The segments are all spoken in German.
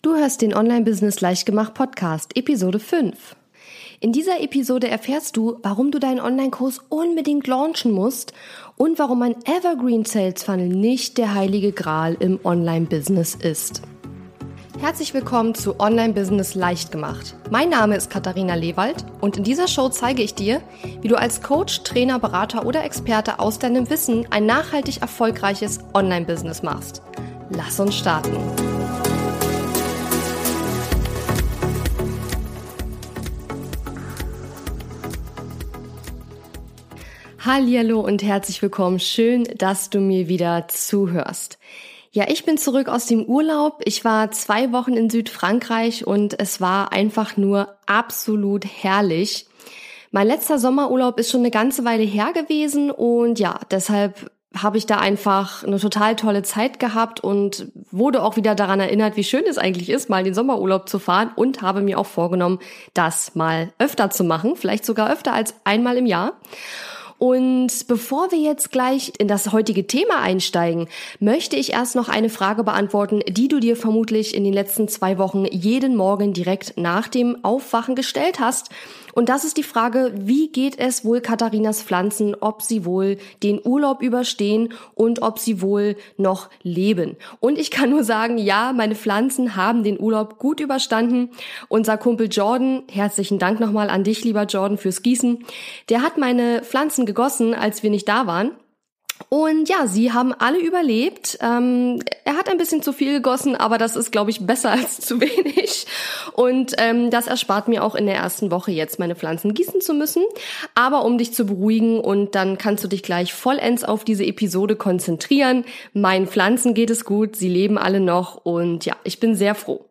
Du hörst den Online-Business Leichtgemacht Podcast, Episode 5. In dieser Episode erfährst du, warum du deinen Online-Kurs unbedingt launchen musst und warum ein Evergreen Sales Funnel nicht der heilige Gral im Online-Business ist. Herzlich willkommen zu Online Business leicht gemacht. Mein Name ist Katharina Lewald und in dieser Show zeige ich dir, wie du als Coach, Trainer, Berater oder Experte aus deinem Wissen ein nachhaltig erfolgreiches Online Business machst. Lass uns starten. Hallo und herzlich willkommen. Schön, dass du mir wieder zuhörst. Ja, ich bin zurück aus dem Urlaub. Ich war zwei Wochen in Südfrankreich und es war einfach nur absolut herrlich. Mein letzter Sommerurlaub ist schon eine ganze Weile her gewesen und ja, deshalb habe ich da einfach eine total tolle Zeit gehabt und wurde auch wieder daran erinnert, wie schön es eigentlich ist, mal den Sommerurlaub zu fahren und habe mir auch vorgenommen, das mal öfter zu machen, vielleicht sogar öfter als einmal im Jahr. Und bevor wir jetzt gleich in das heutige Thema einsteigen, möchte ich erst noch eine Frage beantworten, die du dir vermutlich in den letzten zwei Wochen jeden Morgen direkt nach dem Aufwachen gestellt hast. Und das ist die Frage, wie geht es wohl Katharinas Pflanzen, ob sie wohl den Urlaub überstehen und ob sie wohl noch leben. Und ich kann nur sagen, ja, meine Pflanzen haben den Urlaub gut überstanden. Unser Kumpel Jordan, herzlichen Dank nochmal an dich, lieber Jordan, fürs Gießen. Der hat meine Pflanzen gegossen, als wir nicht da waren. Und ja, sie haben alle überlebt. Ähm, er hat ein bisschen zu viel gegossen, aber das ist, glaube ich, besser als zu wenig. Und ähm, das erspart mir auch in der ersten Woche jetzt meine Pflanzen gießen zu müssen. Aber um dich zu beruhigen und dann kannst du dich gleich vollends auf diese Episode konzentrieren. Meinen Pflanzen geht es gut, sie leben alle noch und ja, ich bin sehr froh.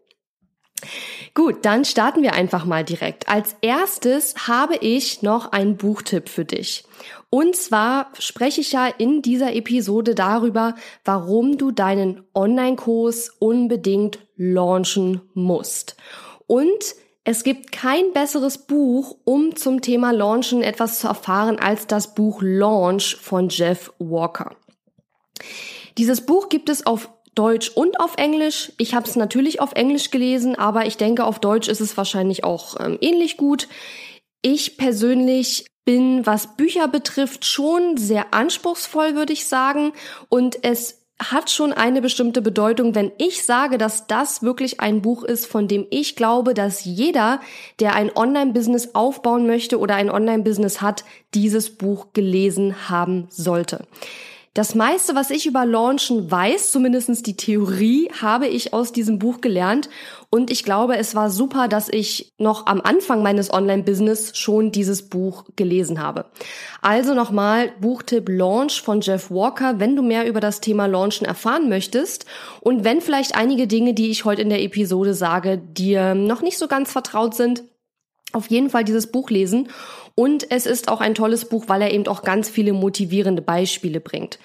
Gut, dann starten wir einfach mal direkt. Als erstes habe ich noch einen Buchtipp für dich. Und zwar spreche ich ja in dieser Episode darüber, warum du deinen Online-Kurs unbedingt launchen musst. Und es gibt kein besseres Buch, um zum Thema Launchen etwas zu erfahren, als das Buch Launch von Jeff Walker. Dieses Buch gibt es auf Deutsch und auf Englisch. Ich habe es natürlich auf Englisch gelesen, aber ich denke, auf Deutsch ist es wahrscheinlich auch ähm, ähnlich gut. Ich persönlich bin, was Bücher betrifft, schon sehr anspruchsvoll, würde ich sagen. Und es hat schon eine bestimmte Bedeutung, wenn ich sage, dass das wirklich ein Buch ist, von dem ich glaube, dass jeder, der ein Online-Business aufbauen möchte oder ein Online-Business hat, dieses Buch gelesen haben sollte. Das meiste, was ich über Launchen weiß, zumindestens die Theorie, habe ich aus diesem Buch gelernt. Und ich glaube, es war super, dass ich noch am Anfang meines Online-Business schon dieses Buch gelesen habe. Also nochmal Buchtipp Launch von Jeff Walker, wenn du mehr über das Thema Launchen erfahren möchtest und wenn vielleicht einige Dinge, die ich heute in der Episode sage, dir noch nicht so ganz vertraut sind, auf jeden Fall dieses Buch lesen und es ist auch ein tolles Buch, weil er eben auch ganz viele motivierende Beispiele bringt.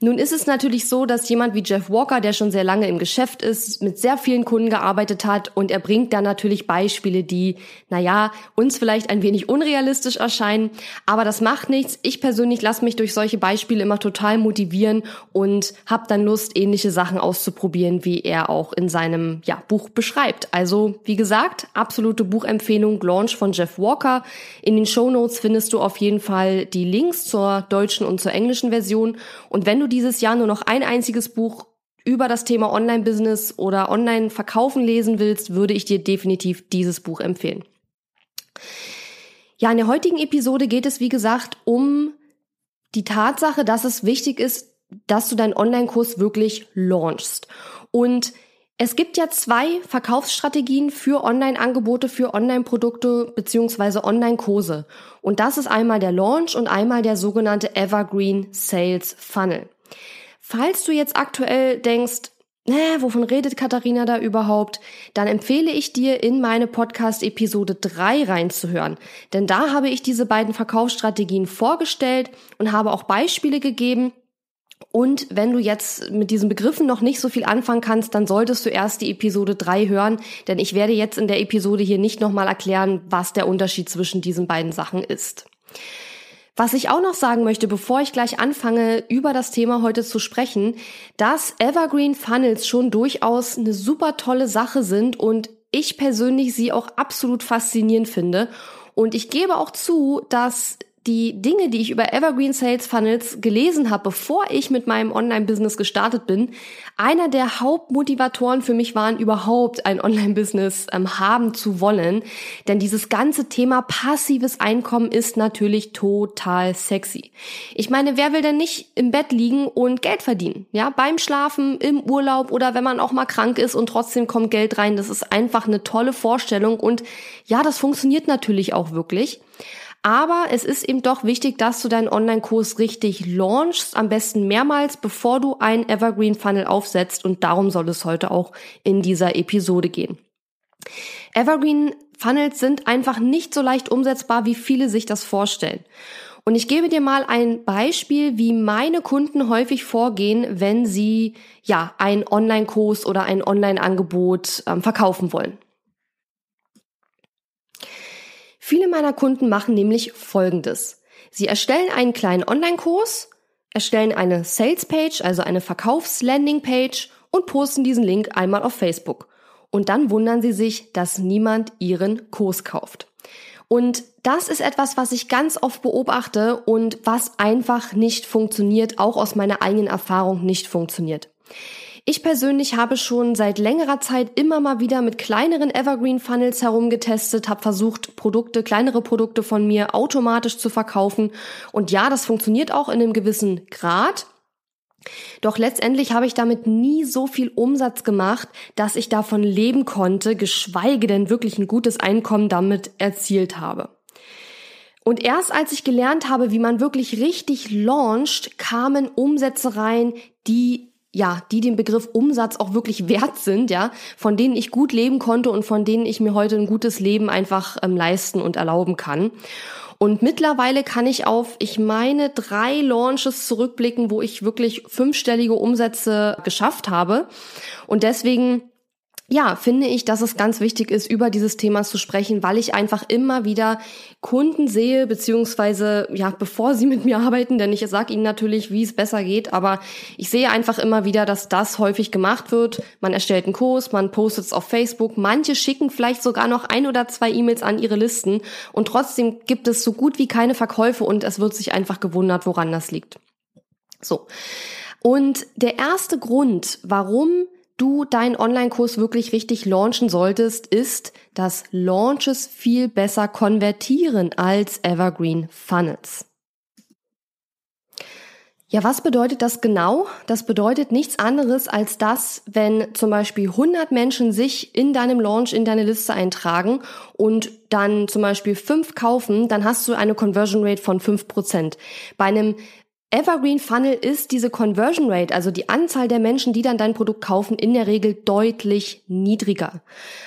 Nun ist es natürlich so, dass jemand wie Jeff Walker, der schon sehr lange im Geschäft ist, mit sehr vielen Kunden gearbeitet hat und er bringt da natürlich Beispiele, die, naja, uns vielleicht ein wenig unrealistisch erscheinen, aber das macht nichts. Ich persönlich lasse mich durch solche Beispiele immer total motivieren und habe dann Lust, ähnliche Sachen auszuprobieren, wie er auch in seinem ja, Buch beschreibt. Also, wie gesagt, absolute Buchempfehlung, Launch von Jeff Walker. In den Show Notes findest du auf jeden Fall die Links zur deutschen und zur englischen Version und wenn du dieses Jahr nur noch ein einziges Buch über das Thema Online-Business oder Online-Verkaufen lesen willst, würde ich dir definitiv dieses Buch empfehlen. Ja, in der heutigen Episode geht es, wie gesagt, um die Tatsache, dass es wichtig ist, dass du deinen Online-Kurs wirklich launchst. Und es gibt ja zwei Verkaufsstrategien für Online-Angebote, für Online-Produkte beziehungsweise Online-Kurse. Und das ist einmal der Launch und einmal der sogenannte Evergreen Sales Funnel. Falls du jetzt aktuell denkst, äh, wovon redet Katharina da überhaupt? Dann empfehle ich dir, in meine Podcast-Episode 3 reinzuhören. Denn da habe ich diese beiden Verkaufsstrategien vorgestellt und habe auch Beispiele gegeben. Und wenn du jetzt mit diesen Begriffen noch nicht so viel anfangen kannst, dann solltest du erst die Episode 3 hören, denn ich werde jetzt in der Episode hier nicht nochmal erklären, was der Unterschied zwischen diesen beiden Sachen ist. Was ich auch noch sagen möchte, bevor ich gleich anfange, über das Thema heute zu sprechen, dass Evergreen Funnels schon durchaus eine super tolle Sache sind und ich persönlich sie auch absolut faszinierend finde. Und ich gebe auch zu, dass die Dinge, die ich über Evergreen Sales Funnels gelesen habe, bevor ich mit meinem Online-Business gestartet bin, einer der Hauptmotivatoren für mich waren, überhaupt ein Online-Business ähm, haben zu wollen. Denn dieses ganze Thema passives Einkommen ist natürlich total sexy. Ich meine, wer will denn nicht im Bett liegen und Geld verdienen? Ja, beim Schlafen, im Urlaub oder wenn man auch mal krank ist und trotzdem kommt Geld rein. Das ist einfach eine tolle Vorstellung und ja, das funktioniert natürlich auch wirklich. Aber es ist eben doch wichtig, dass du deinen Online-Kurs richtig launchst, am besten mehrmals, bevor du einen Evergreen Funnel aufsetzt. Und darum soll es heute auch in dieser Episode gehen. Evergreen Funnels sind einfach nicht so leicht umsetzbar, wie viele sich das vorstellen. Und ich gebe dir mal ein Beispiel, wie meine Kunden häufig vorgehen, wenn sie ja einen Online-Kurs oder ein Online-Angebot ähm, verkaufen wollen. Viele meiner Kunden machen nämlich Folgendes. Sie erstellen einen kleinen Online-Kurs, erstellen eine Sales-Page, also eine Verkaufs-Landing-Page und posten diesen Link einmal auf Facebook. Und dann wundern sie sich, dass niemand ihren Kurs kauft. Und das ist etwas, was ich ganz oft beobachte und was einfach nicht funktioniert, auch aus meiner eigenen Erfahrung nicht funktioniert. Ich persönlich habe schon seit längerer Zeit immer mal wieder mit kleineren Evergreen Funnels herumgetestet, habe versucht, Produkte, kleinere Produkte von mir automatisch zu verkaufen. Und ja, das funktioniert auch in einem gewissen Grad. Doch letztendlich habe ich damit nie so viel Umsatz gemacht, dass ich davon leben konnte, geschweige denn wirklich ein gutes Einkommen damit erzielt habe. Und erst als ich gelernt habe, wie man wirklich richtig launcht, kamen Umsätze rein, die ja, die den Begriff Umsatz auch wirklich wert sind, ja, von denen ich gut leben konnte und von denen ich mir heute ein gutes Leben einfach ähm, leisten und erlauben kann. Und mittlerweile kann ich auf, ich meine, drei Launches zurückblicken, wo ich wirklich fünfstellige Umsätze geschafft habe. Und deswegen ja, finde ich, dass es ganz wichtig ist, über dieses Thema zu sprechen, weil ich einfach immer wieder Kunden sehe, beziehungsweise, ja, bevor sie mit mir arbeiten, denn ich sage ihnen natürlich, wie es besser geht, aber ich sehe einfach immer wieder, dass das häufig gemacht wird. Man erstellt einen Kurs, man postet es auf Facebook, manche schicken vielleicht sogar noch ein oder zwei E-Mails an ihre Listen und trotzdem gibt es so gut wie keine Verkäufe und es wird sich einfach gewundert, woran das liegt. So. Und der erste Grund, warum du deinen Online-Kurs wirklich richtig launchen solltest, ist, dass Launches viel besser konvertieren als Evergreen Funnels. Ja, was bedeutet das genau? Das bedeutet nichts anderes als das, wenn zum Beispiel 100 Menschen sich in deinem Launch in deine Liste eintragen und dann zum Beispiel fünf kaufen, dann hast du eine Conversion Rate von fünf Prozent. Bei einem Evergreen Funnel ist diese Conversion Rate, also die Anzahl der Menschen, die dann dein Produkt kaufen, in der Regel deutlich niedriger.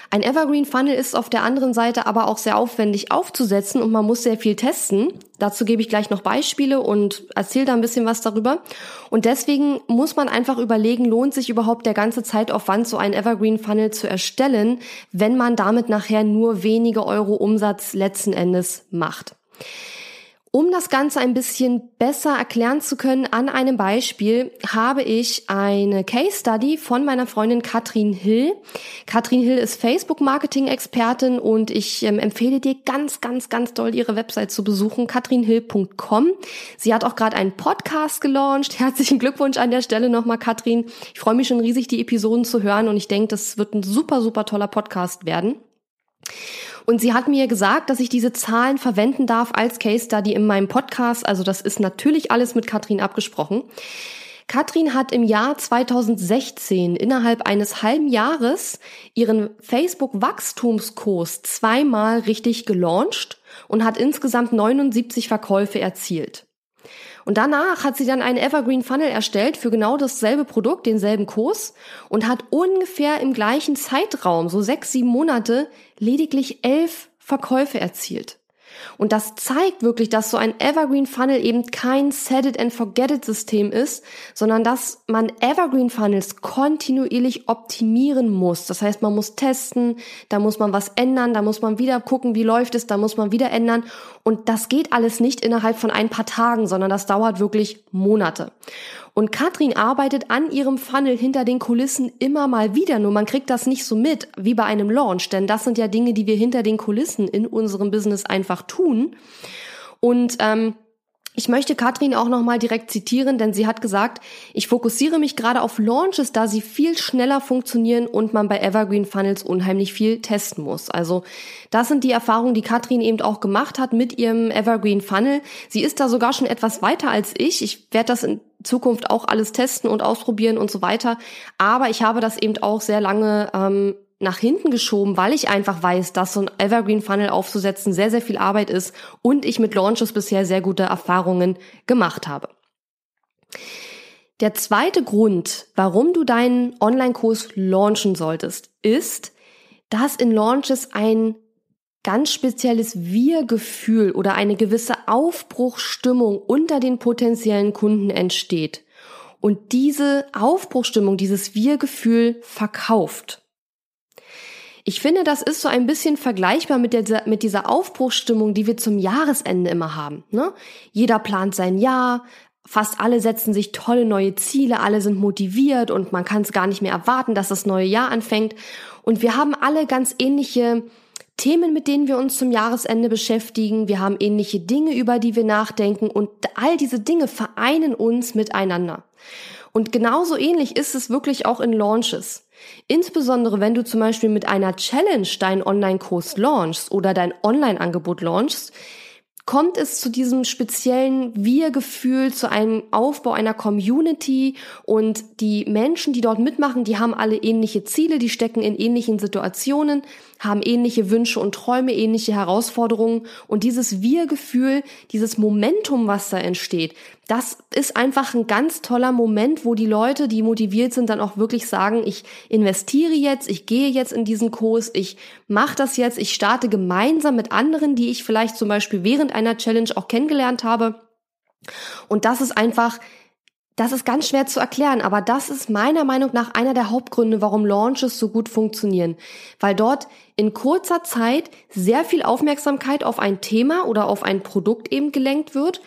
Ein Evergreen Funnel ist auf der anderen Seite aber auch sehr aufwendig aufzusetzen und man muss sehr viel testen. Dazu gebe ich gleich noch Beispiele und erzähle da ein bisschen was darüber. Und deswegen muss man einfach überlegen, lohnt sich überhaupt der ganze Zeitaufwand, so ein Evergreen Funnel zu erstellen, wenn man damit nachher nur wenige Euro Umsatz letzten Endes macht. Um das Ganze ein bisschen besser erklären zu können an einem Beispiel, habe ich eine Case Study von meiner Freundin Katrin Hill. Katrin Hill ist Facebook-Marketing-Expertin und ich ähm, empfehle dir ganz, ganz, ganz doll ihre Website zu besuchen, katrinhill.com. Sie hat auch gerade einen Podcast gelauncht. Herzlichen Glückwunsch an der Stelle nochmal, Katrin. Ich freue mich schon riesig, die Episoden zu hören und ich denke, das wird ein super, super toller Podcast werden. Und sie hat mir gesagt, dass ich diese Zahlen verwenden darf als Case Study in meinem Podcast. Also das ist natürlich alles mit Katrin abgesprochen. Katrin hat im Jahr 2016 innerhalb eines halben Jahres ihren Facebook-Wachstumskurs zweimal richtig gelauncht und hat insgesamt 79 Verkäufe erzielt. Und danach hat sie dann einen Evergreen Funnel erstellt für genau dasselbe Produkt, denselben Kurs und hat ungefähr im gleichen Zeitraum, so sechs, sieben Monate, lediglich elf Verkäufe erzielt. Und das zeigt wirklich, dass so ein Evergreen Funnel eben kein Set it and forget it System ist, sondern dass man Evergreen Funnels kontinuierlich optimieren muss. Das heißt, man muss testen, da muss man was ändern, da muss man wieder gucken, wie läuft es, da muss man wieder ändern. Und das geht alles nicht innerhalb von ein paar Tagen, sondern das dauert wirklich Monate. Und Katrin arbeitet an ihrem Funnel hinter den Kulissen immer mal wieder, nur man kriegt das nicht so mit wie bei einem Launch, denn das sind ja Dinge, die wir hinter den Kulissen in unserem Business einfach tun. Und ähm, ich möchte Katrin auch nochmal direkt zitieren, denn sie hat gesagt, ich fokussiere mich gerade auf Launches, da sie viel schneller funktionieren und man bei Evergreen Funnels unheimlich viel testen muss. Also das sind die Erfahrungen, die Katrin eben auch gemacht hat mit ihrem Evergreen Funnel. Sie ist da sogar schon etwas weiter als ich. Ich werde das in Zukunft auch alles testen und ausprobieren und so weiter. Aber ich habe das eben auch sehr lange ähm, nach hinten geschoben, weil ich einfach weiß, dass so ein Evergreen Funnel aufzusetzen sehr, sehr viel Arbeit ist und ich mit Launches bisher sehr gute Erfahrungen gemacht habe. Der zweite Grund, warum du deinen Online-Kurs launchen solltest, ist, dass in Launches ein ganz spezielles Wir-Gefühl oder eine gewisse Aufbruchstimmung unter den potenziellen Kunden entsteht. Und diese Aufbruchstimmung, dieses Wir-Gefühl verkauft. Ich finde, das ist so ein bisschen vergleichbar mit, der, mit dieser Aufbruchsstimmung, die wir zum Jahresende immer haben. Ne? Jeder plant sein Jahr, fast alle setzen sich tolle neue Ziele, alle sind motiviert und man kann es gar nicht mehr erwarten, dass das neue Jahr anfängt. Und wir haben alle ganz ähnliche Themen, mit denen wir uns zum Jahresende beschäftigen. Wir haben ähnliche Dinge, über die wir nachdenken und all diese Dinge vereinen uns miteinander. Und genauso ähnlich ist es wirklich auch in Launches. Insbesondere wenn du zum Beispiel mit einer Challenge deinen Online-Kurs launchst oder dein Online-Angebot launchst, kommt es zu diesem speziellen Wir-Gefühl, zu einem Aufbau einer Community. Und die Menschen, die dort mitmachen, die haben alle ähnliche Ziele, die stecken in ähnlichen Situationen, haben ähnliche Wünsche und Träume, ähnliche Herausforderungen. Und dieses Wir-Gefühl, dieses Momentum, was da entsteht, das ist einfach ein ganz toller Moment, wo die Leute, die motiviert sind, dann auch wirklich sagen, ich investiere jetzt, ich gehe jetzt in diesen Kurs, ich mache das jetzt, ich starte gemeinsam mit anderen, die ich vielleicht zum Beispiel während einer Challenge auch kennengelernt habe. Und das ist einfach das ist ganz schwer zu erklären, aber das ist meiner Meinung nach einer der Hauptgründe, warum Launches so gut funktionieren. Weil dort in kurzer Zeit sehr viel Aufmerksamkeit auf ein Thema oder auf ein Produkt eben gelenkt wird,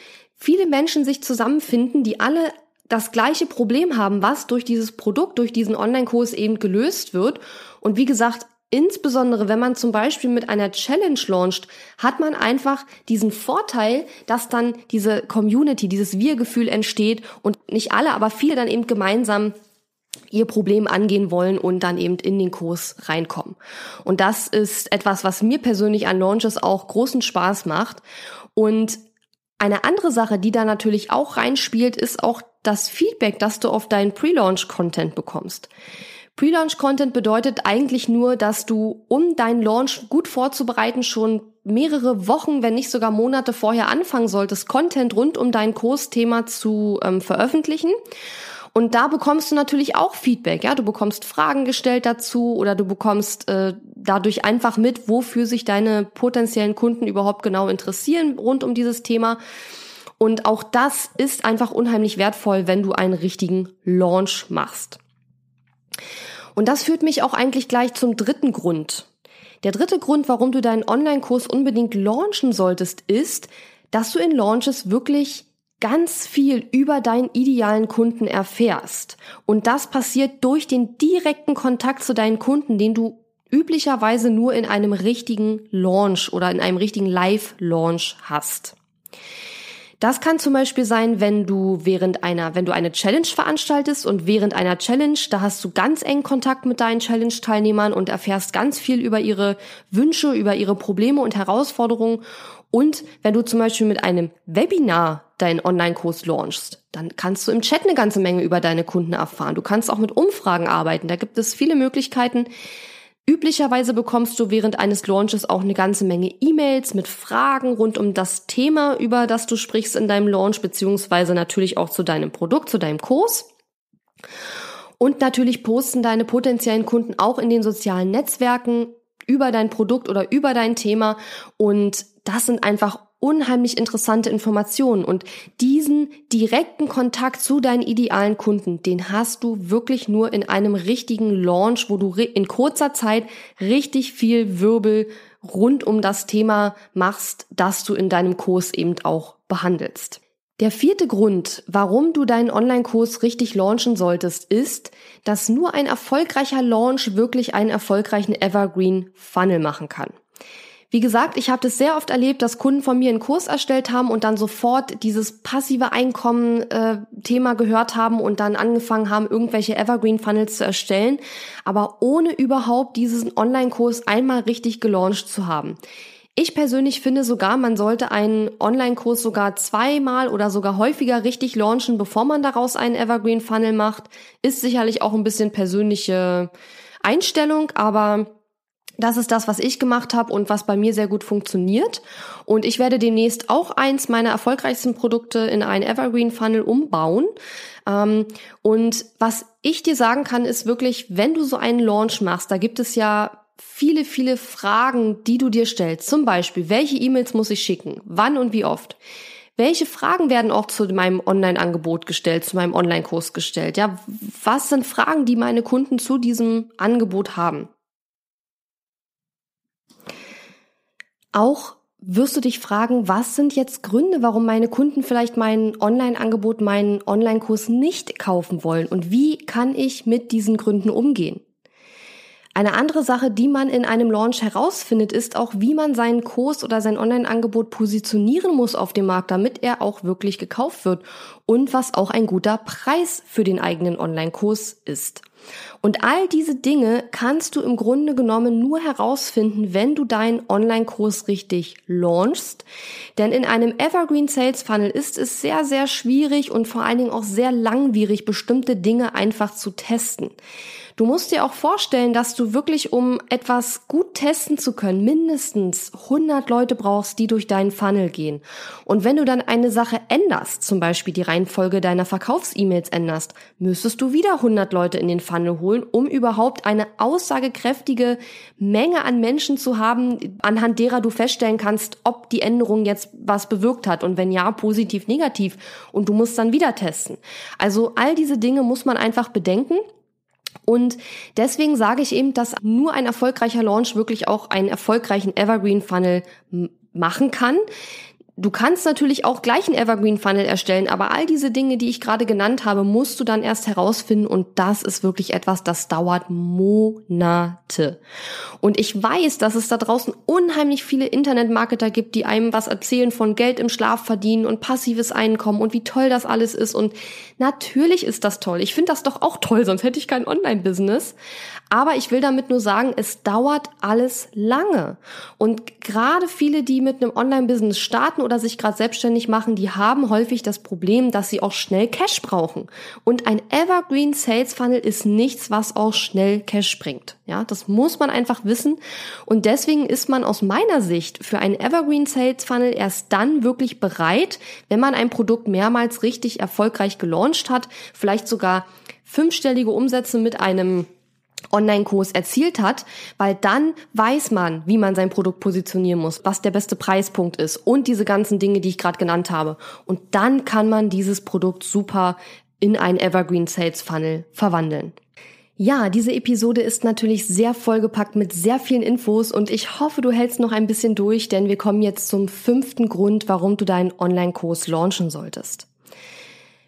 viele Menschen sich zusammenfinden, die alle das gleiche Problem haben, was durch dieses Produkt, durch diesen Online-Kurs eben gelöst wird. Und wie gesagt, Insbesondere wenn man zum Beispiel mit einer Challenge launcht, hat man einfach diesen Vorteil, dass dann diese Community, dieses Wir-Gefühl entsteht und nicht alle, aber viele dann eben gemeinsam ihr Problem angehen wollen und dann eben in den Kurs reinkommen. Und das ist etwas, was mir persönlich an Launches auch großen Spaß macht. Und eine andere Sache, die da natürlich auch reinspielt, ist auch das Feedback, das du auf deinen Pre-Launch-Content bekommst. Pre-Launch-Content bedeutet eigentlich nur, dass du, um deinen Launch gut vorzubereiten, schon mehrere Wochen, wenn nicht sogar Monate vorher anfangen solltest, Content rund um dein Kursthema zu ähm, veröffentlichen. Und da bekommst du natürlich auch Feedback, ja. Du bekommst Fragen gestellt dazu oder du bekommst äh, dadurch einfach mit, wofür sich deine potenziellen Kunden überhaupt genau interessieren rund um dieses Thema. Und auch das ist einfach unheimlich wertvoll, wenn du einen richtigen Launch machst. Und das führt mich auch eigentlich gleich zum dritten Grund. Der dritte Grund, warum du deinen Online-Kurs unbedingt launchen solltest, ist, dass du in Launches wirklich ganz viel über deinen idealen Kunden erfährst. Und das passiert durch den direkten Kontakt zu deinen Kunden, den du üblicherweise nur in einem richtigen Launch oder in einem richtigen Live-Launch hast. Das kann zum Beispiel sein, wenn du während einer, wenn du eine Challenge veranstaltest und während einer Challenge, da hast du ganz eng Kontakt mit deinen Challenge-Teilnehmern und erfährst ganz viel über ihre Wünsche, über ihre Probleme und Herausforderungen. Und wenn du zum Beispiel mit einem Webinar deinen Online-Kurs launchst, dann kannst du im Chat eine ganze Menge über deine Kunden erfahren. Du kannst auch mit Umfragen arbeiten. Da gibt es viele Möglichkeiten, Üblicherweise bekommst du während eines Launches auch eine ganze Menge E-Mails mit Fragen rund um das Thema, über das du sprichst in deinem Launch, beziehungsweise natürlich auch zu deinem Produkt, zu deinem Kurs. Und natürlich posten deine potenziellen Kunden auch in den sozialen Netzwerken über dein Produkt oder über dein Thema und das sind einfach unheimlich interessante Informationen und diesen direkten Kontakt zu deinen idealen Kunden, den hast du wirklich nur in einem richtigen Launch, wo du in kurzer Zeit richtig viel Wirbel rund um das Thema machst, das du in deinem Kurs eben auch behandelst. Der vierte Grund, warum du deinen Online-Kurs richtig launchen solltest, ist, dass nur ein erfolgreicher Launch wirklich einen erfolgreichen Evergreen Funnel machen kann. Wie gesagt, ich habe das sehr oft erlebt, dass Kunden von mir einen Kurs erstellt haben und dann sofort dieses passive Einkommen-Thema äh, gehört haben und dann angefangen haben, irgendwelche Evergreen-Funnels zu erstellen, aber ohne überhaupt diesen Online-Kurs einmal richtig gelauncht zu haben. Ich persönlich finde sogar, man sollte einen Online-Kurs sogar zweimal oder sogar häufiger richtig launchen, bevor man daraus einen Evergreen-Funnel macht. Ist sicherlich auch ein bisschen persönliche Einstellung, aber das ist das, was ich gemacht habe und was bei mir sehr gut funktioniert. Und ich werde demnächst auch eins meiner erfolgreichsten Produkte in einen Evergreen Funnel umbauen. Ähm, und was ich dir sagen kann, ist wirklich, wenn du so einen Launch machst, da gibt es ja viele, viele Fragen, die du dir stellst. Zum Beispiel, welche E-Mails muss ich schicken? Wann und wie oft? Welche Fragen werden auch zu meinem Online-Angebot gestellt, zu meinem Online-Kurs gestellt? Ja, was sind Fragen, die meine Kunden zu diesem Angebot haben? Auch wirst du dich fragen, was sind jetzt Gründe, warum meine Kunden vielleicht mein Online-Angebot, meinen Online-Kurs nicht kaufen wollen und wie kann ich mit diesen Gründen umgehen? Eine andere Sache, die man in einem Launch herausfindet, ist auch, wie man seinen Kurs oder sein Online-Angebot positionieren muss auf dem Markt, damit er auch wirklich gekauft wird und was auch ein guter Preis für den eigenen Online-Kurs ist. Und all diese Dinge kannst du im Grunde genommen nur herausfinden, wenn du deinen Online-Kurs richtig launchst. Denn in einem Evergreen Sales Funnel ist es sehr, sehr schwierig und vor allen Dingen auch sehr langwierig, bestimmte Dinge einfach zu testen. Du musst dir auch vorstellen, dass du wirklich, um etwas gut testen zu können, mindestens 100 Leute brauchst, die durch deinen Funnel gehen. Und wenn du dann eine Sache änderst, zum Beispiel die Reihenfolge deiner Verkaufs-E-Mails änderst, müsstest du wieder 100 Leute in den Funnel holen, um überhaupt eine aussagekräftige Menge an Menschen zu haben, anhand derer du feststellen kannst, ob die Änderung jetzt was bewirkt hat und wenn ja, positiv, negativ. Und du musst dann wieder testen. Also all diese Dinge muss man einfach bedenken. Und deswegen sage ich eben, dass nur ein erfolgreicher Launch wirklich auch einen erfolgreichen Evergreen Funnel machen kann. Du kannst natürlich auch gleich einen Evergreen Funnel erstellen, aber all diese Dinge, die ich gerade genannt habe, musst du dann erst herausfinden und das ist wirklich etwas, das dauert Monate. Und ich weiß, dass es da draußen unheimlich viele Internetmarketer gibt, die einem was erzählen von Geld im Schlaf verdienen und passives Einkommen und wie toll das alles ist und natürlich ist das toll. Ich finde das doch auch toll, sonst hätte ich kein Online-Business. Aber ich will damit nur sagen, es dauert alles lange. Und gerade viele, die mit einem Online-Business starten oder sich gerade selbstständig machen, die haben häufig das Problem, dass sie auch schnell Cash brauchen. Und ein Evergreen Sales Funnel ist nichts, was auch schnell Cash bringt. Ja, das muss man einfach wissen. Und deswegen ist man aus meiner Sicht für einen Evergreen Sales Funnel erst dann wirklich bereit, wenn man ein Produkt mehrmals richtig erfolgreich gelauncht hat, vielleicht sogar fünfstellige Umsätze mit einem Online-Kurs erzielt hat, weil dann weiß man, wie man sein Produkt positionieren muss, was der beste Preispunkt ist und diese ganzen Dinge, die ich gerade genannt habe. Und dann kann man dieses Produkt super in einen Evergreen Sales Funnel verwandeln. Ja, diese Episode ist natürlich sehr vollgepackt mit sehr vielen Infos und ich hoffe, du hältst noch ein bisschen durch, denn wir kommen jetzt zum fünften Grund, warum du deinen Online-Kurs launchen solltest.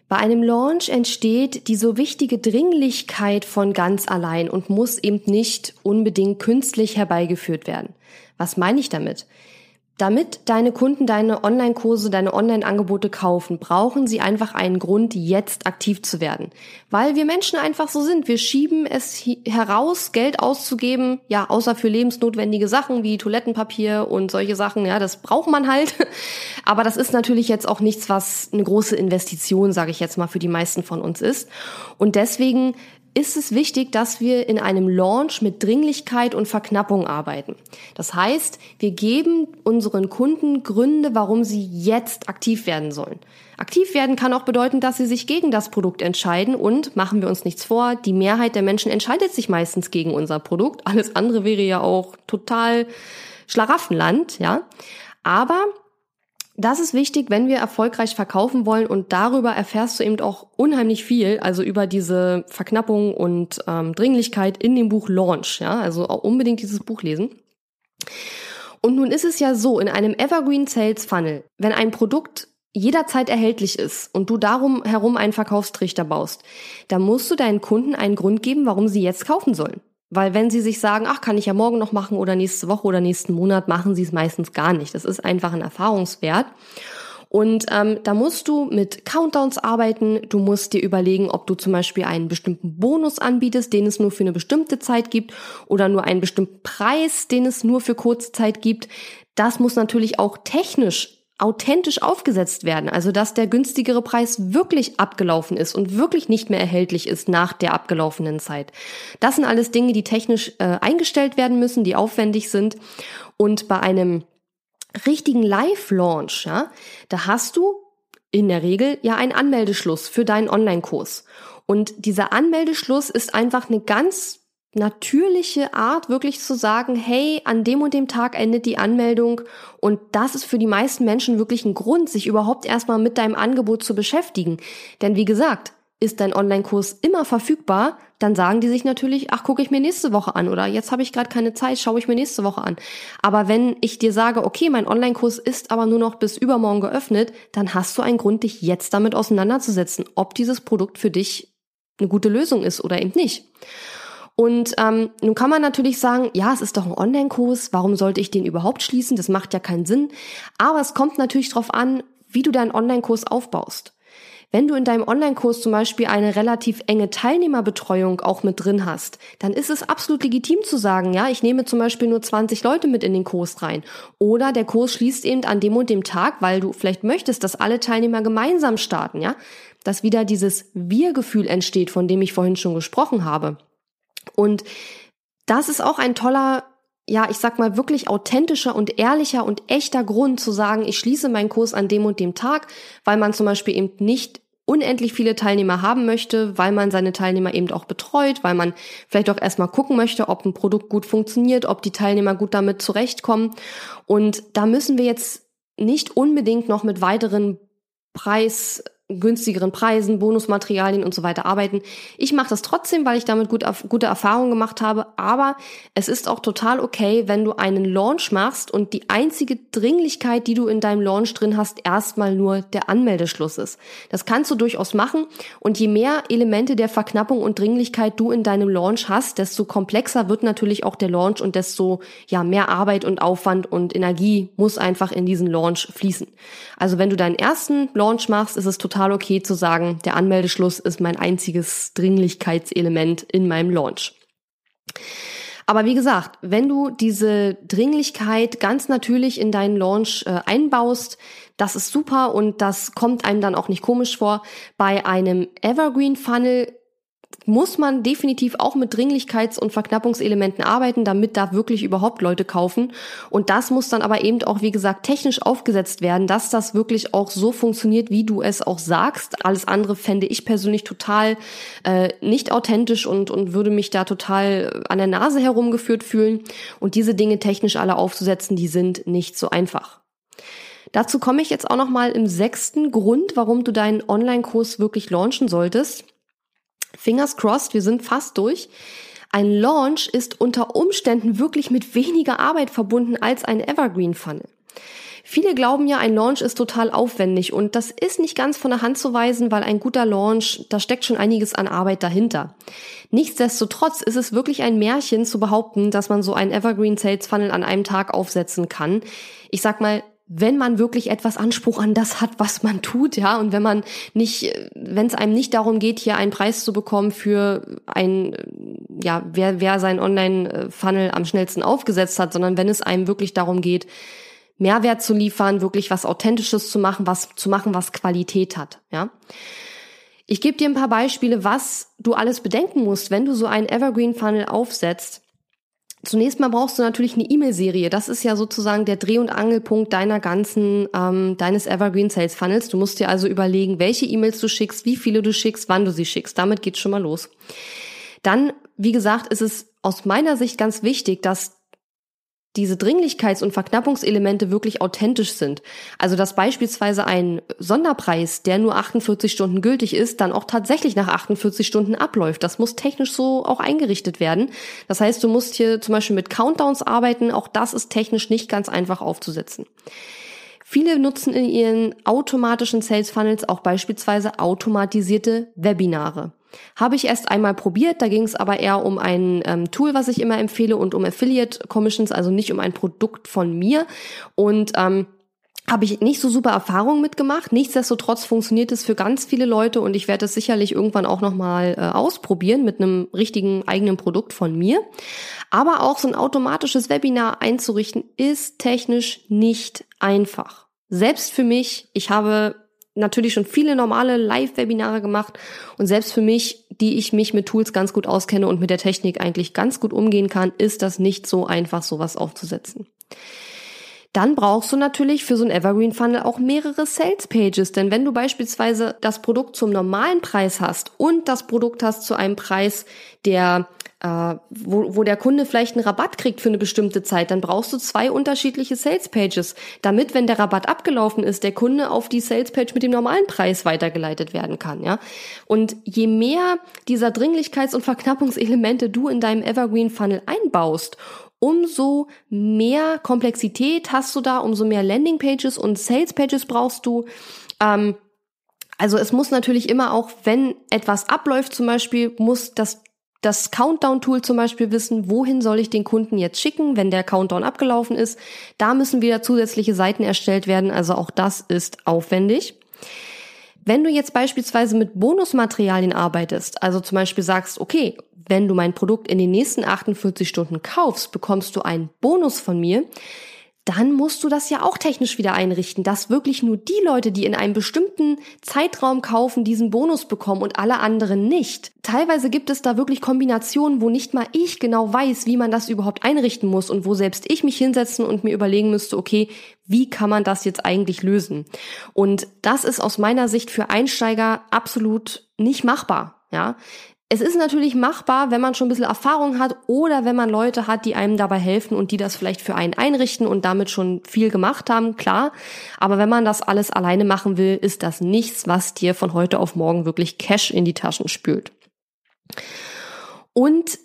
Bei einem Launch entsteht die so wichtige Dringlichkeit von ganz allein und muss eben nicht unbedingt künstlich herbeigeführt werden. Was meine ich damit? Damit deine Kunden deine Online-Kurse, deine Online-Angebote kaufen, brauchen sie einfach einen Grund, jetzt aktiv zu werden. Weil wir Menschen einfach so sind. Wir schieben es heraus, Geld auszugeben, ja, außer für lebensnotwendige Sachen wie Toilettenpapier und solche Sachen, ja, das braucht man halt. Aber das ist natürlich jetzt auch nichts, was eine große Investition, sage ich jetzt mal, für die meisten von uns ist. Und deswegen ist es wichtig, dass wir in einem Launch mit Dringlichkeit und Verknappung arbeiten. Das heißt, wir geben unseren Kunden Gründe, warum sie jetzt aktiv werden sollen. Aktiv werden kann auch bedeuten, dass sie sich gegen das Produkt entscheiden und machen wir uns nichts vor, die Mehrheit der Menschen entscheidet sich meistens gegen unser Produkt. Alles andere wäre ja auch total Schlaraffenland, ja. Aber das ist wichtig, wenn wir erfolgreich verkaufen wollen und darüber erfährst du eben auch unheimlich viel, also über diese Verknappung und ähm, Dringlichkeit in dem Buch Launch, ja, also auch unbedingt dieses Buch lesen. Und nun ist es ja so, in einem Evergreen Sales Funnel, wenn ein Produkt jederzeit erhältlich ist und du darum herum einen Verkaufstrichter baust, dann musst du deinen Kunden einen Grund geben, warum sie jetzt kaufen sollen. Weil wenn sie sich sagen, ach, kann ich ja morgen noch machen oder nächste Woche oder nächsten Monat, machen sie es meistens gar nicht. Das ist einfach ein Erfahrungswert. Und ähm, da musst du mit Countdowns arbeiten. Du musst dir überlegen, ob du zum Beispiel einen bestimmten Bonus anbietest, den es nur für eine bestimmte Zeit gibt, oder nur einen bestimmten Preis, den es nur für kurze Zeit gibt. Das muss natürlich auch technisch authentisch aufgesetzt werden, also dass der günstigere Preis wirklich abgelaufen ist und wirklich nicht mehr erhältlich ist nach der abgelaufenen Zeit. Das sind alles Dinge, die technisch äh, eingestellt werden müssen, die aufwendig sind und bei einem richtigen Live-Launch, ja, da hast du in der Regel ja einen Anmeldeschluss für deinen Online-Kurs. Und dieser Anmeldeschluss ist einfach eine ganz natürliche Art, wirklich zu sagen, hey, an dem und dem Tag endet die Anmeldung und das ist für die meisten Menschen wirklich ein Grund, sich überhaupt erstmal mit deinem Angebot zu beschäftigen. Denn wie gesagt, ist dein Online-Kurs immer verfügbar, dann sagen die sich natürlich, ach, gucke ich mir nächste Woche an oder jetzt habe ich gerade keine Zeit, schaue ich mir nächste Woche an. Aber wenn ich dir sage, okay, mein Online-Kurs ist aber nur noch bis übermorgen geöffnet, dann hast du einen Grund, dich jetzt damit auseinanderzusetzen, ob dieses Produkt für dich eine gute Lösung ist oder eben nicht. Und ähm, nun kann man natürlich sagen, ja, es ist doch ein Online-Kurs, warum sollte ich den überhaupt schließen? Das macht ja keinen Sinn. Aber es kommt natürlich darauf an, wie du deinen Online-Kurs aufbaust. Wenn du in deinem Online-Kurs zum Beispiel eine relativ enge Teilnehmerbetreuung auch mit drin hast, dann ist es absolut legitim zu sagen, ja, ich nehme zum Beispiel nur 20 Leute mit in den Kurs rein. Oder der Kurs schließt eben an dem und dem Tag, weil du vielleicht möchtest, dass alle Teilnehmer gemeinsam starten, ja, dass wieder dieses Wir-Gefühl entsteht, von dem ich vorhin schon gesprochen habe. Und das ist auch ein toller ja, ich sag mal, wirklich authentischer und ehrlicher und echter Grund zu sagen, ich schließe meinen Kurs an dem und dem Tag, weil man zum Beispiel eben nicht unendlich viele Teilnehmer haben möchte, weil man seine Teilnehmer eben auch betreut, weil man vielleicht auch erstmal gucken möchte, ob ein Produkt gut funktioniert, ob die Teilnehmer gut damit zurechtkommen. Und da müssen wir jetzt nicht unbedingt noch mit weiteren Preis günstigeren Preisen, Bonusmaterialien und so weiter arbeiten. Ich mache das trotzdem, weil ich damit gut, gute Erfahrungen gemacht habe, aber es ist auch total okay, wenn du einen Launch machst und die einzige Dringlichkeit, die du in deinem Launch drin hast, erstmal nur der Anmeldeschluss ist. Das kannst du durchaus machen und je mehr Elemente der Verknappung und Dringlichkeit du in deinem Launch hast, desto komplexer wird natürlich auch der Launch und desto ja mehr Arbeit und Aufwand und Energie muss einfach in diesen Launch fließen. Also wenn du deinen ersten Launch machst, ist es total total okay zu sagen, der Anmeldeschluss ist mein einziges Dringlichkeitselement in meinem Launch. Aber wie gesagt, wenn du diese Dringlichkeit ganz natürlich in deinen Launch äh, einbaust, das ist super und das kommt einem dann auch nicht komisch vor. Bei einem Evergreen Funnel muss man definitiv auch mit Dringlichkeits- und Verknappungselementen arbeiten, damit da wirklich überhaupt Leute kaufen. Und das muss dann aber eben auch, wie gesagt, technisch aufgesetzt werden, dass das wirklich auch so funktioniert, wie du es auch sagst. Alles andere fände ich persönlich total äh, nicht authentisch und, und würde mich da total an der Nase herumgeführt fühlen. Und diese Dinge technisch alle aufzusetzen, die sind nicht so einfach. Dazu komme ich jetzt auch noch mal im sechsten Grund, warum du deinen Online-Kurs wirklich launchen solltest. Fingers crossed, wir sind fast durch. Ein Launch ist unter Umständen wirklich mit weniger Arbeit verbunden als ein Evergreen Funnel. Viele glauben ja, ein Launch ist total aufwendig und das ist nicht ganz von der Hand zu weisen, weil ein guter Launch, da steckt schon einiges an Arbeit dahinter. Nichtsdestotrotz ist es wirklich ein Märchen zu behaupten, dass man so einen Evergreen Sales Funnel an einem Tag aufsetzen kann. Ich sag mal, wenn man wirklich etwas Anspruch an das hat, was man tut, ja, und wenn man nicht, wenn es einem nicht darum geht, hier einen Preis zu bekommen für ein, ja, wer, wer sein Online-Funnel am schnellsten aufgesetzt hat, sondern wenn es einem wirklich darum geht, Mehrwert zu liefern, wirklich was Authentisches zu machen, was zu machen, was Qualität hat, ja. Ich gebe dir ein paar Beispiele, was du alles bedenken musst, wenn du so einen Evergreen Funnel aufsetzt Zunächst mal brauchst du natürlich eine E-Mail-Serie. Das ist ja sozusagen der Dreh- und Angelpunkt deiner ganzen, ähm, deines Evergreen Sales Funnels. Du musst dir also überlegen, welche E-Mails du schickst, wie viele du schickst, wann du sie schickst. Damit geht's schon mal los. Dann, wie gesagt, ist es aus meiner Sicht ganz wichtig, dass diese Dringlichkeits- und Verknappungselemente wirklich authentisch sind. Also dass beispielsweise ein Sonderpreis, der nur 48 Stunden gültig ist, dann auch tatsächlich nach 48 Stunden abläuft. Das muss technisch so auch eingerichtet werden. Das heißt, du musst hier zum Beispiel mit Countdowns arbeiten. Auch das ist technisch nicht ganz einfach aufzusetzen. Viele nutzen in ihren automatischen Sales Funnels auch beispielsweise automatisierte Webinare. Habe ich erst einmal probiert, da ging es aber eher um ein ähm, Tool, was ich immer empfehle und um Affiliate Commissions, also nicht um ein Produkt von mir. Und ähm, habe ich nicht so super Erfahrungen mitgemacht. Nichtsdestotrotz funktioniert es für ganz viele Leute und ich werde es sicherlich irgendwann auch nochmal äh, ausprobieren mit einem richtigen eigenen Produkt von mir. Aber auch so ein automatisches Webinar einzurichten ist technisch nicht einfach. Selbst für mich, ich habe natürlich schon viele normale Live-Webinare gemacht und selbst für mich, die ich mich mit Tools ganz gut auskenne und mit der Technik eigentlich ganz gut umgehen kann, ist das nicht so einfach, sowas aufzusetzen. Dann brauchst du natürlich für so ein Evergreen Funnel auch mehrere Sales Pages, denn wenn du beispielsweise das Produkt zum normalen Preis hast und das Produkt hast zu einem Preis, der äh, wo, wo der Kunde vielleicht einen Rabatt kriegt für eine bestimmte Zeit, dann brauchst du zwei unterschiedliche Sales Pages, damit, wenn der Rabatt abgelaufen ist, der Kunde auf die Sales Page mit dem normalen Preis weitergeleitet werden kann, ja. Und je mehr dieser Dringlichkeits- und Verknappungselemente du in deinem Evergreen Funnel einbaust, umso mehr Komplexität hast du da, umso mehr Landing Pages und Sales Pages brauchst du. Ähm, also es muss natürlich immer auch, wenn etwas abläuft zum Beispiel, muss das das Countdown-Tool zum Beispiel wissen, wohin soll ich den Kunden jetzt schicken, wenn der Countdown abgelaufen ist. Da müssen wieder zusätzliche Seiten erstellt werden, also auch das ist aufwendig. Wenn du jetzt beispielsweise mit Bonusmaterialien arbeitest, also zum Beispiel sagst, okay, wenn du mein Produkt in den nächsten 48 Stunden kaufst, bekommst du einen Bonus von mir, dann musst du das ja auch technisch wieder einrichten, dass wirklich nur die Leute, die in einem bestimmten Zeitraum kaufen, diesen Bonus bekommen und alle anderen nicht. Teilweise gibt es da wirklich Kombinationen, wo nicht mal ich genau weiß, wie man das überhaupt einrichten muss und wo selbst ich mich hinsetzen und mir überlegen müsste, okay, wie kann man das jetzt eigentlich lösen? Und das ist aus meiner Sicht für Einsteiger absolut nicht machbar. Ja, es ist natürlich machbar, wenn man schon ein bisschen Erfahrung hat oder wenn man Leute hat, die einem dabei helfen und die das vielleicht für einen einrichten und damit schon viel gemacht haben, klar. Aber wenn man das alles alleine machen will, ist das nichts, was dir von heute auf morgen wirklich Cash in die Taschen spült. Und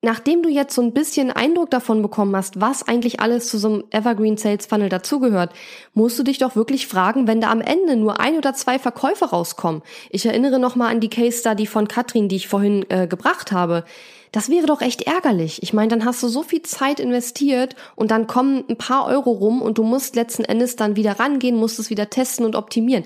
Nachdem du jetzt so ein bisschen Eindruck davon bekommen hast, was eigentlich alles zu so einem Evergreen Sales Funnel dazugehört, musst du dich doch wirklich fragen, wenn da am Ende nur ein oder zwei Verkäufe rauskommen. Ich erinnere nochmal an die Case Study von Katrin, die ich vorhin äh, gebracht habe. Das wäre doch echt ärgerlich. Ich meine, dann hast du so viel Zeit investiert und dann kommen ein paar Euro rum und du musst letzten Endes dann wieder rangehen, musst es wieder testen und optimieren.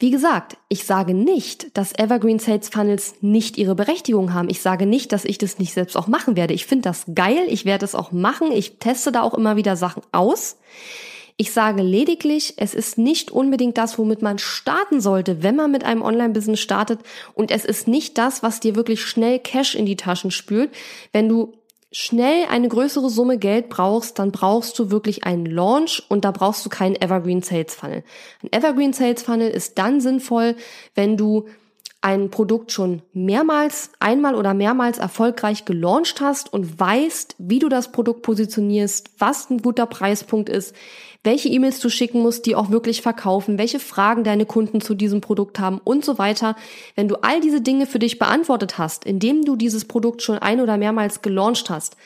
Wie gesagt, ich sage nicht, dass Evergreen Sales Funnels nicht ihre Berechtigung haben. Ich sage nicht, dass ich das nicht selbst auch machen werde. Ich finde das geil, ich werde es auch machen, ich teste da auch immer wieder Sachen aus. Ich sage lediglich, es ist nicht unbedingt das, womit man starten sollte, wenn man mit einem Online-Business startet. Und es ist nicht das, was dir wirklich schnell Cash in die Taschen spült, wenn du schnell eine größere Summe Geld brauchst, dann brauchst du wirklich einen Launch und da brauchst du keinen Evergreen Sales Funnel. Ein Evergreen Sales Funnel ist dann sinnvoll, wenn du ein Produkt schon mehrmals, einmal oder mehrmals erfolgreich gelauncht hast und weißt, wie du das Produkt positionierst, was ein guter Preispunkt ist, welche E-Mails du schicken musst, die auch wirklich verkaufen, welche Fragen deine Kunden zu diesem Produkt haben und so weiter. Wenn du all diese Dinge für dich beantwortet hast, indem du dieses Produkt schon ein oder mehrmals gelauncht hast,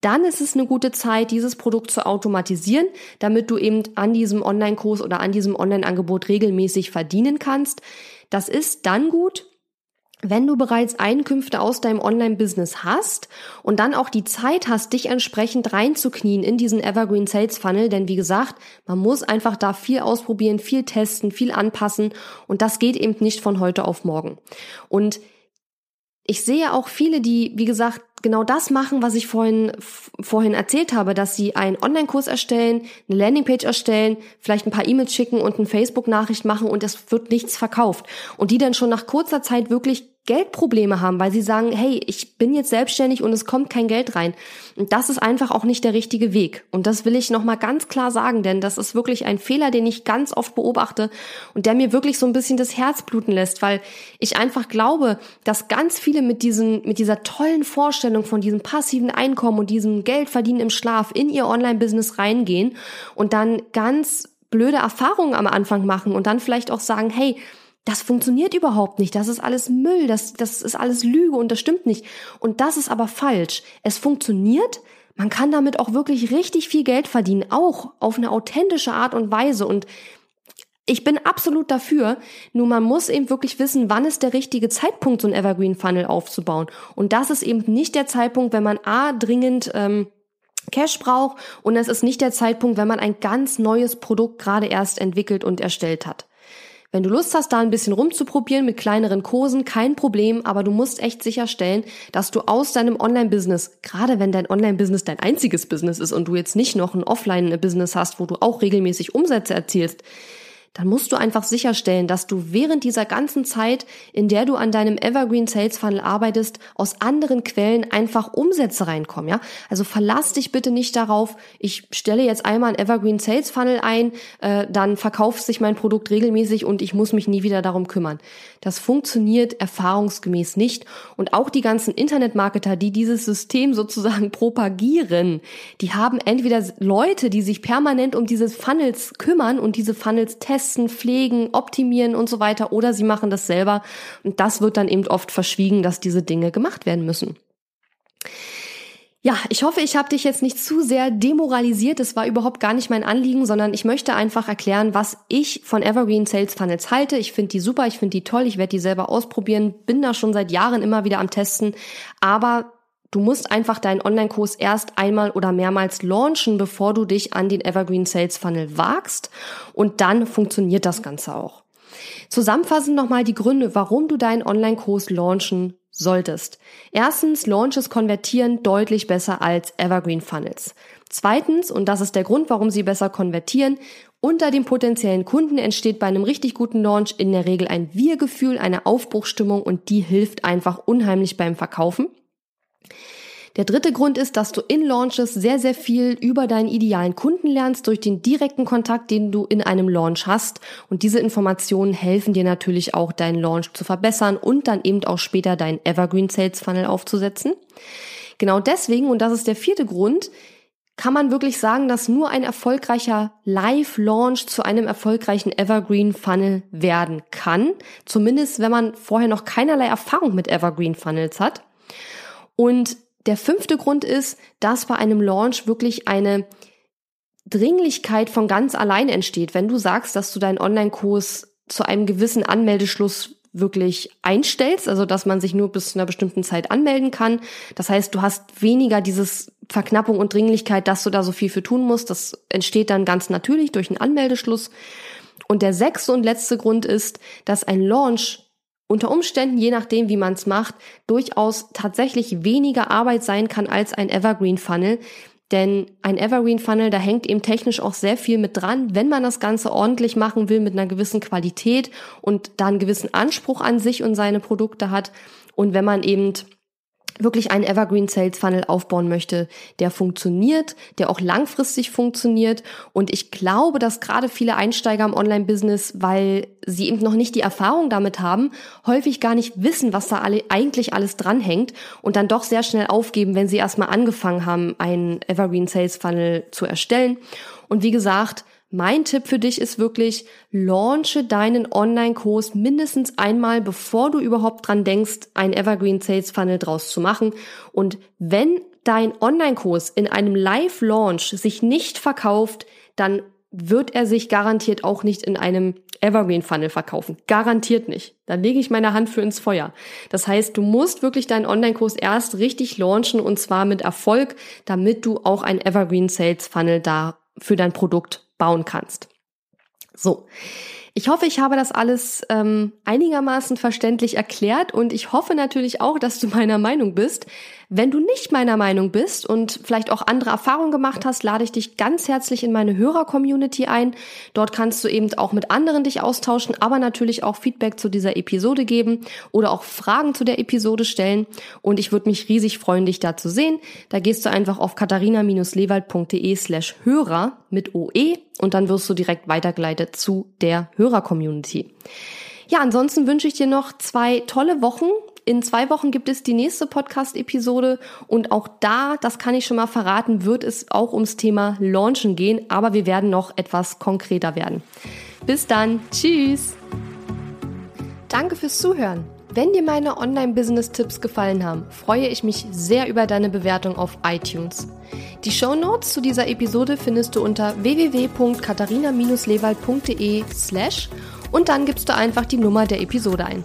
dann ist es eine gute Zeit, dieses Produkt zu automatisieren, damit du eben an diesem Online-Kurs oder an diesem Online-Angebot regelmäßig verdienen kannst. Das ist dann gut, wenn du bereits Einkünfte aus deinem Online-Business hast und dann auch die Zeit hast, dich entsprechend reinzuknien in diesen Evergreen Sales Funnel, denn wie gesagt, man muss einfach da viel ausprobieren, viel testen, viel anpassen und das geht eben nicht von heute auf morgen. Und ich sehe auch viele, die, wie gesagt, genau das machen, was ich vorhin, vorhin erzählt habe, dass sie einen Online-Kurs erstellen, eine Landingpage erstellen, vielleicht ein paar E-Mails schicken und eine Facebook-Nachricht machen und es wird nichts verkauft. Und die dann schon nach kurzer Zeit wirklich Geldprobleme haben, weil sie sagen, hey, ich bin jetzt selbstständig und es kommt kein Geld rein. Und das ist einfach auch nicht der richtige Weg. Und das will ich nochmal ganz klar sagen, denn das ist wirklich ein Fehler, den ich ganz oft beobachte und der mir wirklich so ein bisschen das Herz bluten lässt, weil ich einfach glaube, dass ganz viele mit diesen, mit dieser tollen Vorstellung von diesem passiven Einkommen und diesem Geldverdienen im Schlaf in ihr Online-Business reingehen und dann ganz blöde Erfahrungen am Anfang machen und dann vielleicht auch sagen, hey, das funktioniert überhaupt nicht, das ist alles Müll, das, das ist alles Lüge und das stimmt nicht. Und das ist aber falsch. Es funktioniert, man kann damit auch wirklich richtig viel Geld verdienen, auch auf eine authentische Art und Weise. Und ich bin absolut dafür, nur man muss eben wirklich wissen, wann ist der richtige Zeitpunkt, so ein Evergreen Funnel aufzubauen. Und das ist eben nicht der Zeitpunkt, wenn man A dringend ähm, Cash braucht und es ist nicht der Zeitpunkt, wenn man ein ganz neues Produkt gerade erst entwickelt und erstellt hat. Wenn du Lust hast, da ein bisschen rumzuprobieren mit kleineren Kursen, kein Problem, aber du musst echt sicherstellen, dass du aus deinem Online-Business, gerade wenn dein Online-Business dein einziges Business ist und du jetzt nicht noch ein Offline-Business hast, wo du auch regelmäßig Umsätze erzielst, dann musst du einfach sicherstellen, dass du während dieser ganzen Zeit, in der du an deinem Evergreen Sales Funnel arbeitest, aus anderen Quellen einfach Umsätze reinkommen, ja? Also verlass dich bitte nicht darauf, ich stelle jetzt einmal ein Evergreen Sales Funnel ein, äh, dann verkauft sich mein Produkt regelmäßig und ich muss mich nie wieder darum kümmern. Das funktioniert erfahrungsgemäß nicht und auch die ganzen Internetmarketer, die dieses System sozusagen propagieren, die haben entweder Leute, die sich permanent um diese Funnels kümmern und diese Funnels testen, testen, pflegen, optimieren und so weiter oder sie machen das selber und das wird dann eben oft verschwiegen, dass diese Dinge gemacht werden müssen. Ja, ich hoffe, ich habe dich jetzt nicht zu sehr demoralisiert. Das war überhaupt gar nicht mein Anliegen, sondern ich möchte einfach erklären, was ich von Evergreen Sales Funnels halte. Ich finde die super, ich finde die toll, ich werde die selber ausprobieren, bin da schon seit Jahren immer wieder am Testen. Aber Du musst einfach deinen Online-Kurs erst einmal oder mehrmals launchen, bevor du dich an den Evergreen Sales Funnel wagst. Und dann funktioniert das Ganze auch. Zusammenfassend nochmal die Gründe, warum du deinen Online-Kurs launchen solltest. Erstens, Launches konvertieren deutlich besser als Evergreen Funnels. Zweitens, und das ist der Grund, warum sie besser konvertieren, unter dem potenziellen Kunden entsteht bei einem richtig guten Launch in der Regel ein Wir-Gefühl, eine Aufbruchstimmung und die hilft einfach unheimlich beim Verkaufen. Der dritte Grund ist, dass du in Launches sehr, sehr viel über deinen idealen Kunden lernst durch den direkten Kontakt, den du in einem Launch hast. Und diese Informationen helfen dir natürlich auch, deinen Launch zu verbessern und dann eben auch später deinen Evergreen Sales Funnel aufzusetzen. Genau deswegen, und das ist der vierte Grund, kann man wirklich sagen, dass nur ein erfolgreicher Live-Launch zu einem erfolgreichen Evergreen Funnel werden kann. Zumindest wenn man vorher noch keinerlei Erfahrung mit Evergreen Funnels hat. Und der fünfte Grund ist, dass bei einem Launch wirklich eine Dringlichkeit von ganz allein entsteht. Wenn du sagst, dass du deinen Online-Kurs zu einem gewissen Anmeldeschluss wirklich einstellst, also dass man sich nur bis zu einer bestimmten Zeit anmelden kann. Das heißt, du hast weniger dieses Verknappung und Dringlichkeit, dass du da so viel für tun musst. Das entsteht dann ganz natürlich durch einen Anmeldeschluss. Und der sechste und letzte Grund ist, dass ein Launch unter Umständen, je nachdem, wie man es macht, durchaus tatsächlich weniger Arbeit sein kann als ein Evergreen Funnel. Denn ein Evergreen Funnel, da hängt eben technisch auch sehr viel mit dran, wenn man das Ganze ordentlich machen will mit einer gewissen Qualität und da einen gewissen Anspruch an sich und seine Produkte hat. Und wenn man eben wirklich einen Evergreen Sales Funnel aufbauen möchte, der funktioniert, der auch langfristig funktioniert. Und ich glaube, dass gerade viele Einsteiger im Online-Business, weil sie eben noch nicht die Erfahrung damit haben, häufig gar nicht wissen, was da alle, eigentlich alles dranhängt und dann doch sehr schnell aufgeben, wenn sie erstmal angefangen haben, einen Evergreen Sales Funnel zu erstellen. Und wie gesagt, mein Tipp für dich ist wirklich, launche deinen Online-Kurs mindestens einmal, bevor du überhaupt dran denkst, einen Evergreen Sales Funnel draus zu machen. Und wenn dein Online-Kurs in einem Live-Launch sich nicht verkauft, dann wird er sich garantiert auch nicht in einem Evergreen Funnel verkaufen. Garantiert nicht. Da lege ich meine Hand für ins Feuer. Das heißt, du musst wirklich deinen Online-Kurs erst richtig launchen und zwar mit Erfolg, damit du auch ein Evergreen Sales Funnel da für dein Produkt bauen kannst. So. Ich hoffe, ich habe das alles ähm, einigermaßen verständlich erklärt und ich hoffe natürlich auch, dass du meiner Meinung bist. Wenn du nicht meiner Meinung bist und vielleicht auch andere Erfahrungen gemacht hast, lade ich dich ganz herzlich in meine Hörer-Community ein. Dort kannst du eben auch mit anderen dich austauschen, aber natürlich auch Feedback zu dieser Episode geben oder auch Fragen zu der Episode stellen. Und ich würde mich riesig freuen, dich da zu sehen. Da gehst du einfach auf katharina-lewald.de slash Hörer mit OE und dann wirst du direkt weitergeleitet zu der Hörer-Community. Ja, ansonsten wünsche ich dir noch zwei tolle Wochen. In zwei Wochen gibt es die nächste Podcast-Episode und auch da, das kann ich schon mal verraten, wird es auch ums Thema Launchen gehen, aber wir werden noch etwas konkreter werden. Bis dann, tschüss! Danke fürs Zuhören. Wenn dir meine Online-Business-Tipps gefallen haben, freue ich mich sehr über deine Bewertung auf iTunes. Die Show Notes zu dieser Episode findest du unter www.katharina-lewald.de slash und dann gibst du einfach die Nummer der Episode ein.